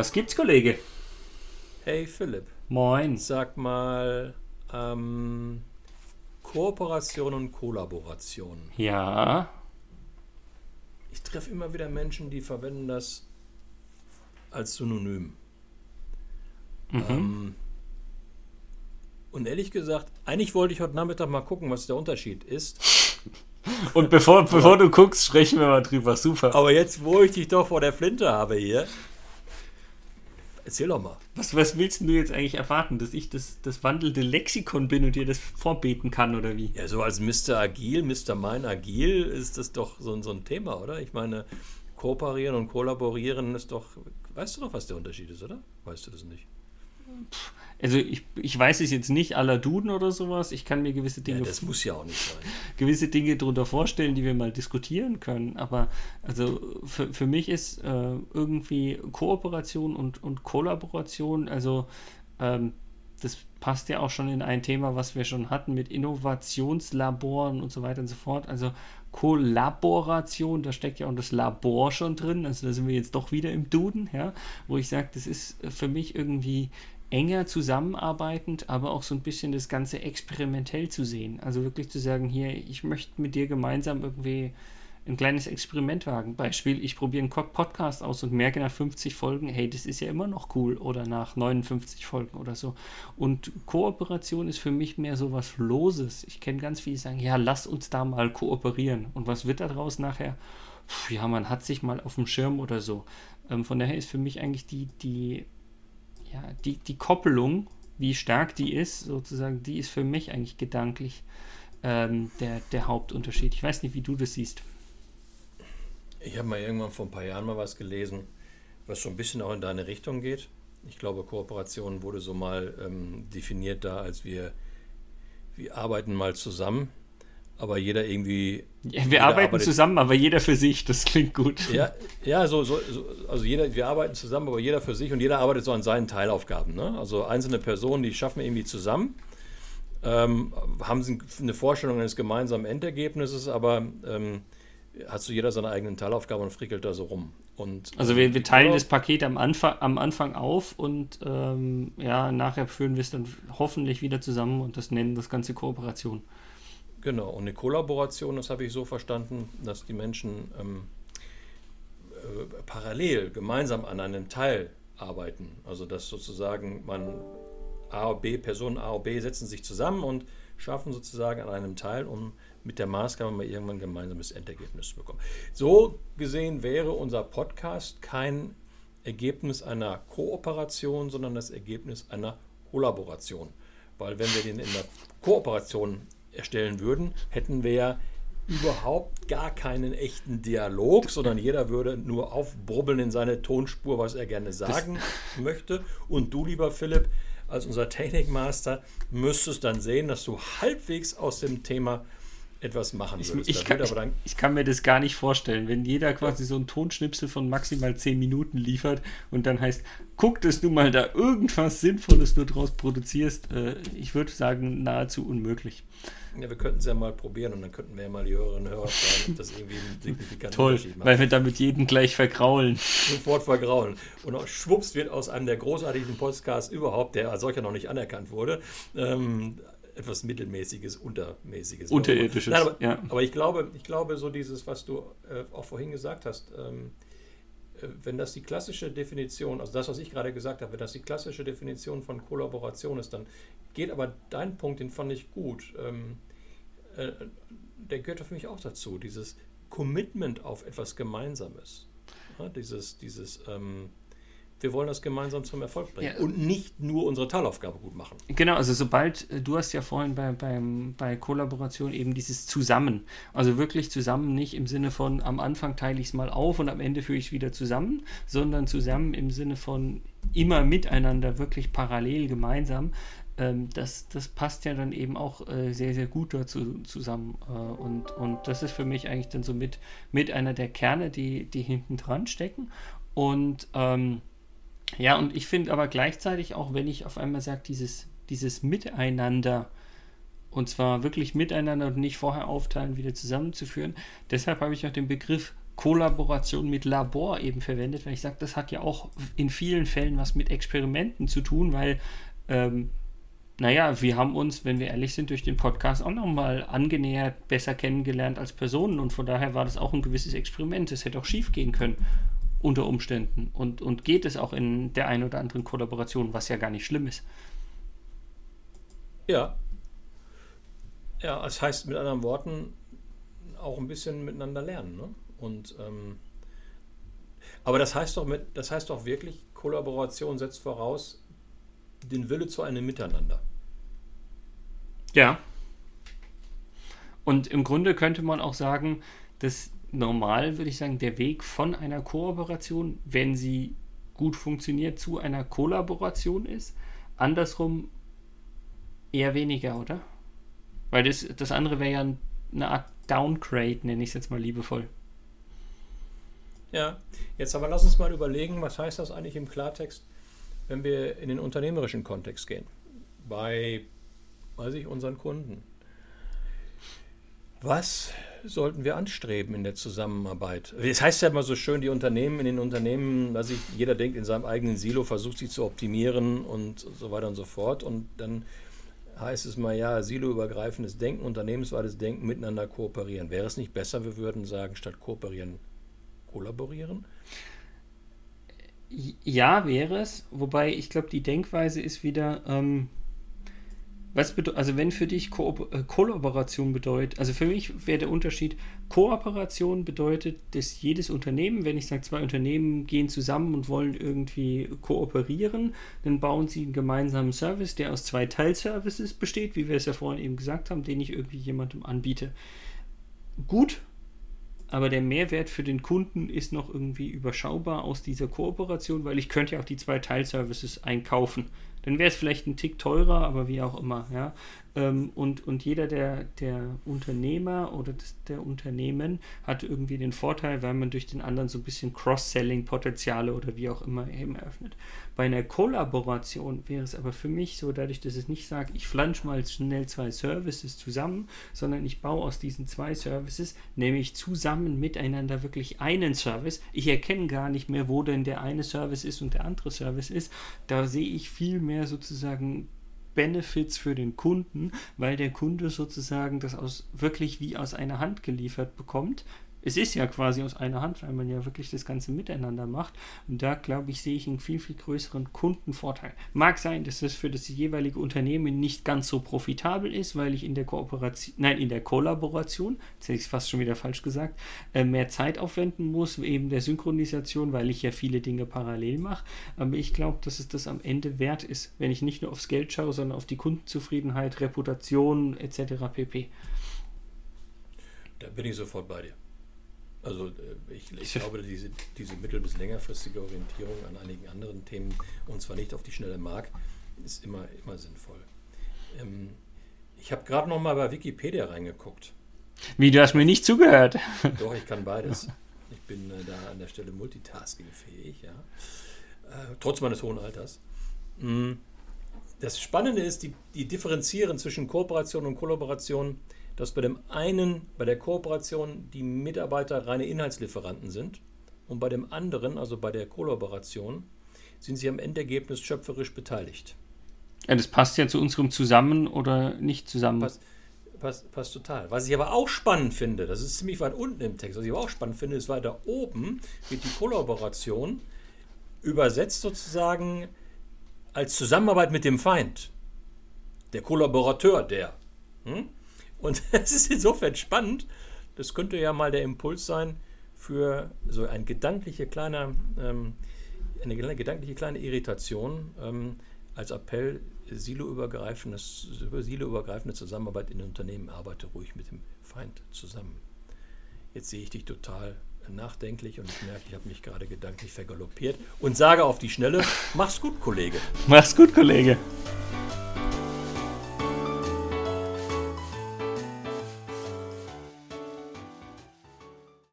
Was gibt's, Kollege? Hey Philipp, Moin. sag mal, ähm, Kooperation und Kollaboration. Ja. Ich treffe immer wieder Menschen, die verwenden das als Synonym. Mhm. Ähm, und ehrlich gesagt, eigentlich wollte ich heute Nachmittag mal gucken, was der Unterschied ist. Und bevor, bevor du guckst, sprechen wir mal drüber. Super. Aber jetzt, wo ich dich doch vor der Flinte habe hier, erzähl doch mal. Was, was willst du jetzt eigentlich erwarten? Dass ich das, das wandelnde Lexikon bin und dir das vorbeten kann oder wie? Ja, so als Mr. Agil, Mr. Mein Agil ist das doch so, so ein Thema, oder? Ich meine, kooperieren und kollaborieren ist doch. Weißt du doch, was der Unterschied ist, oder? Weißt du das nicht? Also ich, ich weiß es jetzt nicht aller Duden oder sowas. Ich kann mir gewisse Ja, Dinge, das muss ja auch nicht sein. gewisse Dinge darunter vorstellen, die wir mal diskutieren können. Aber also für, für mich ist äh, irgendwie Kooperation und, und Kollaboration, also ähm, das passt ja auch schon in ein Thema, was wir schon hatten mit Innovationslaboren und so weiter und so fort. Also Kollaboration, da steckt ja auch das Labor schon drin. Also da sind wir jetzt doch wieder im Duden, ja, wo ich sage, das ist für mich irgendwie enger zusammenarbeitend, aber auch so ein bisschen das Ganze experimentell zu sehen. Also wirklich zu sagen, hier, ich möchte mit dir gemeinsam irgendwie ein kleines Experiment wagen. Beispiel, ich probiere einen Podcast aus und merke nach 50 Folgen, hey, das ist ja immer noch cool oder nach 59 Folgen oder so. Und Kooperation ist für mich mehr so was Loses. Ich kenne ganz viele, die sagen, ja, lass uns da mal kooperieren. Und was wird daraus nachher? Puh, ja, man hat sich mal auf dem Schirm oder so. Ähm, von daher ist für mich eigentlich die, die, ja, die, die Koppelung, wie stark die ist, sozusagen, die ist für mich eigentlich gedanklich ähm, der, der Hauptunterschied. Ich weiß nicht, wie du das siehst. Ich habe mal irgendwann vor ein paar Jahren mal was gelesen, was so ein bisschen auch in deine Richtung geht. Ich glaube, Kooperation wurde so mal ähm, definiert da, als wir, wir arbeiten mal zusammen, aber jeder irgendwie. Ja, wir jeder arbeiten arbeitet- zusammen, aber jeder für sich. Das klingt gut. Ja, ja so, so, so, also jeder, wir arbeiten zusammen, aber jeder für sich und jeder arbeitet so an seinen Teilaufgaben. Ne? Also einzelne Personen, die schaffen wir irgendwie zusammen, ähm, haben sie eine Vorstellung eines gemeinsamen Endergebnisses, aber ähm, hat so jeder seine eigenen Teilaufgaben und frickelt da so rum. Und, Also wir, wir teilen das Paket am Anfang, am Anfang auf und ähm, ja, nachher führen wir es dann hoffentlich wieder zusammen und das nennen das Ganze Kooperation. Genau, und eine Kollaboration, das habe ich so verstanden, dass die Menschen ähm, äh, parallel gemeinsam an einem Teil arbeiten. Also dass sozusagen man A und B, Personen A und B setzen sich zusammen und schaffen sozusagen an einem Teil, um mit der Maßgabe mal irgendwann ein gemeinsames Endergebnis zu bekommen. So gesehen wäre unser Podcast kein Ergebnis einer Kooperation, sondern das Ergebnis einer Kollaboration. Weil wenn wir den in der Kooperation erstellen würden, hätten wir ja überhaupt gar keinen echten Dialog, sondern jeder würde nur aufbrubbeln in seine Tonspur, was er gerne sagen möchte. Und du, lieber Philipp, als unser Technikmaster, müsstest dann sehen, dass du halbwegs aus dem Thema etwas machen Ich, würdest. ich, Da kann, ich, ich kann mir das gar nicht vorstellen, wenn jeder quasi so einen Tonschnipsel von maximal 10 Minuten liefert und dann heißt, guck, dass du mal da irgendwas Sinnvolles nur draus produzierst. Äh, ich würde sagen, nahezu unmöglich. Ja, wir könnten es ja mal probieren und dann könnten wir ja mal die Hörerinnen und Hörer fragen, ob das irgendwie einen signifikanten Toll, Unterschied macht. weil wir damit jeden gleich vergraulen. Sofort vergrauen. Und auch schwupps wird aus einem der großartigsten Podcasts überhaupt, der als solcher noch nicht anerkannt wurde, ähm, etwas Mittelmäßiges, Untermäßiges. Unterirdisches, Nein, aber, ja. aber ich glaube, ich glaube, so dieses, was du äh, auch vorhin gesagt hast, ähm, äh, wenn das die klassische Definition, also das, was ich gerade gesagt habe, wenn das die klassische Definition von Kollaboration ist, dann geht aber dein Punkt, den fand ich gut. Ähm, äh, der gehört für mich auch dazu, dieses Commitment auf etwas Gemeinsames. Ja, dieses, dieses ähm, wir wollen das gemeinsam zum Erfolg bringen Ja. und nicht nur unsere Teilaufgabe gut machen. Genau, also sobald, äh, du hast ja vorhin bei, beim, bei Kollaboration eben dieses Zusammen, also wirklich zusammen, nicht im Sinne von am Anfang teile ich es mal auf und am Ende führe ich es wieder zusammen, sondern zusammen im Sinne von immer miteinander, wirklich parallel gemeinsam. Ähm, das, das passt ja dann eben auch äh, sehr, sehr gut dazu zusammen. Äh, und, und das ist für mich eigentlich dann so mit, mit einer der Kerne, die, die hinten dran stecken. Und ähm, ja, und ich finde aber gleichzeitig auch, wenn ich auf einmal sage, dieses, dieses Miteinander, und zwar wirklich miteinander und nicht vorher aufteilen, wieder zusammenzuführen, deshalb habe ich auch den Begriff Kollaboration mit Labor eben verwendet, weil ich sage, das hat ja auch in vielen Fällen was mit Experimenten zu tun, weil, ähm, naja, wir haben uns, wenn wir ehrlich sind, durch den Podcast auch nochmal angenähert, besser kennengelernt als Personen. Und von daher war das auch ein gewisses Experiment. Es hätte auch schief gehen können unter Umständen und, und geht es auch in der einen oder anderen Kollaboration, was ja gar nicht schlimm ist. Ja. Ja, das heißt mit anderen Worten auch ein bisschen miteinander lernen. Ne? Und ähm, aber das heißt doch mit, das heißt doch wirklich, Kollaboration setzt voraus den Wille zu einem Miteinander. Ja. Und im Grunde könnte man auch sagen, dass normal, würde ich sagen, der Weg von einer Kooperation, wenn sie gut funktioniert, zu einer Kollaboration ist. Andersrum eher weniger, oder? Weil das, das andere wäre ja eine Art Downgrade, nenne ich es jetzt mal liebevoll. Ja, jetzt aber lass uns mal überlegen, was heißt das eigentlich im Klartext, wenn wir in den unternehmerischen Kontext gehen, bei, weiß ich, unseren Kunden. Was sollten wir anstreben in der Zusammenarbeit? Es heißt ja immer so schön, die Unternehmen, in den Unternehmen, was ich, jeder denkt in seinem eigenen Silo, versucht sich zu optimieren und so weiter und so fort. Und dann heißt es mal, ja, siloübergreifendes Denken, unternehmensweites Denken, miteinander kooperieren. Wäre es nicht besser, wir würden sagen, statt kooperieren, kollaborieren? Ja, wäre es. Wobei ich glaube, die Denkweise ist wieder, ähm, was also wenn für dich Ko äh, Kollaboration bedeutet, also für mich wäre der Unterschied, Kooperation bedeutet, dass jedes Unternehmen, wenn ich sage, zwei Unternehmen gehen zusammen und wollen irgendwie kooperieren, dann bauen sie einen gemeinsamen Service, der aus zwei Teilservices besteht, wie wir es ja vorhin eben gesagt haben, den ich irgendwie jemandem anbiete. Gut, aber der Mehrwert für den Kunden ist noch irgendwie überschaubar aus dieser Kooperation, weil ich könnte ja auch die zwei Teilservices einkaufen. Dann wäre es vielleicht ein Tick teurer, aber wie auch immer, ja. Ähm, und, und jeder der, der Unternehmer oder des, der Unternehmen hat irgendwie den Vorteil, weil man durch den anderen so ein bisschen Cross-Selling-Potenziale oder wie auch immer eben eröffnet. Bei einer Kollaboration wäre es aber für mich so, dadurch, dass es nicht sagt, ich flansche mal schnell zwei Services zusammen, sondern ich baue aus diesen zwei Services, nämlich zusammen miteinander wirklich einen Service. Ich erkenne gar nicht mehr, wo denn der eine Service ist und der andere Service ist. Da sehe ich viel mehr sozusagen Benefits für den Kunden, weil der Kunde sozusagen das aus wirklich wie aus einer Hand geliefert bekommt es ist ja quasi aus einer Hand, weil man ja wirklich das Ganze miteinander macht. Und da, glaube ich, sehe ich einen viel, viel größeren Kundenvorteil. Mag sein, dass das für das jeweilige Unternehmen nicht ganz so profitabel ist, weil ich in der Kooperation, nein, in der Kollaboration, jetzt hätte ich es fast schon wieder falsch gesagt, äh, mehr Zeit aufwenden muss, eben der Synchronisation, weil ich ja viele Dinge parallel mache. Aber ich glaube, dass es das am Ende wert ist, wenn ich nicht nur aufs Geld schaue, sondern auf die Kundenzufriedenheit, Reputation etc. pp. Da bin ich sofort bei dir. Also äh, ich, ich glaube, diese, diese mittel- bis längerfristige Orientierung an einigen anderen Themen, und zwar nicht auf die schnelle Mark, ist immer, immer sinnvoll. Ähm, ich habe gerade noch mal bei Wikipedia reingeguckt. Wie, du hast mir nicht zugehört? Doch, ich kann beides. Ich bin äh, da an der Stelle multitaskingfähig, ja. Äh, trotz meines hohen Alters. Mm, das Spannende ist, die, die differenzieren zwischen Kooperation und Kollaboration dass bei dem einen, bei der Kooperation, die Mitarbeiter reine Inhaltslieferanten sind und bei dem anderen, also bei der Kollaboration, sind sie am Endergebnis schöpferisch beteiligt. Ja, das passt ja zu unserem Zusammen oder nicht zusammen. Passt, passt, passt total. Was ich aber auch spannend finde, das ist ziemlich weit unten im Text, was ich aber auch spannend finde, ist weiter oben wird die Kollaboration übersetzt sozusagen als Zusammenarbeit mit dem Feind. Der Kollaborateur, der. Hm? Und es ist insofern spannend. Das könnte ja mal der Impuls sein für so ein gedankliche kleiner, ähm, eine gedankliche kleine Irritation ähm, als Appell, siloübergreifendes, siloübergreifende Zusammenarbeit in den Unternehmen, arbeite ruhig mit dem Feind zusammen. Jetzt sehe ich dich total nachdenklich und ich merke, ich habe mich gerade gedanklich vergaloppiert und sage auf die Schnelle, mach's gut, Kollege. Mach's gut, Kollege.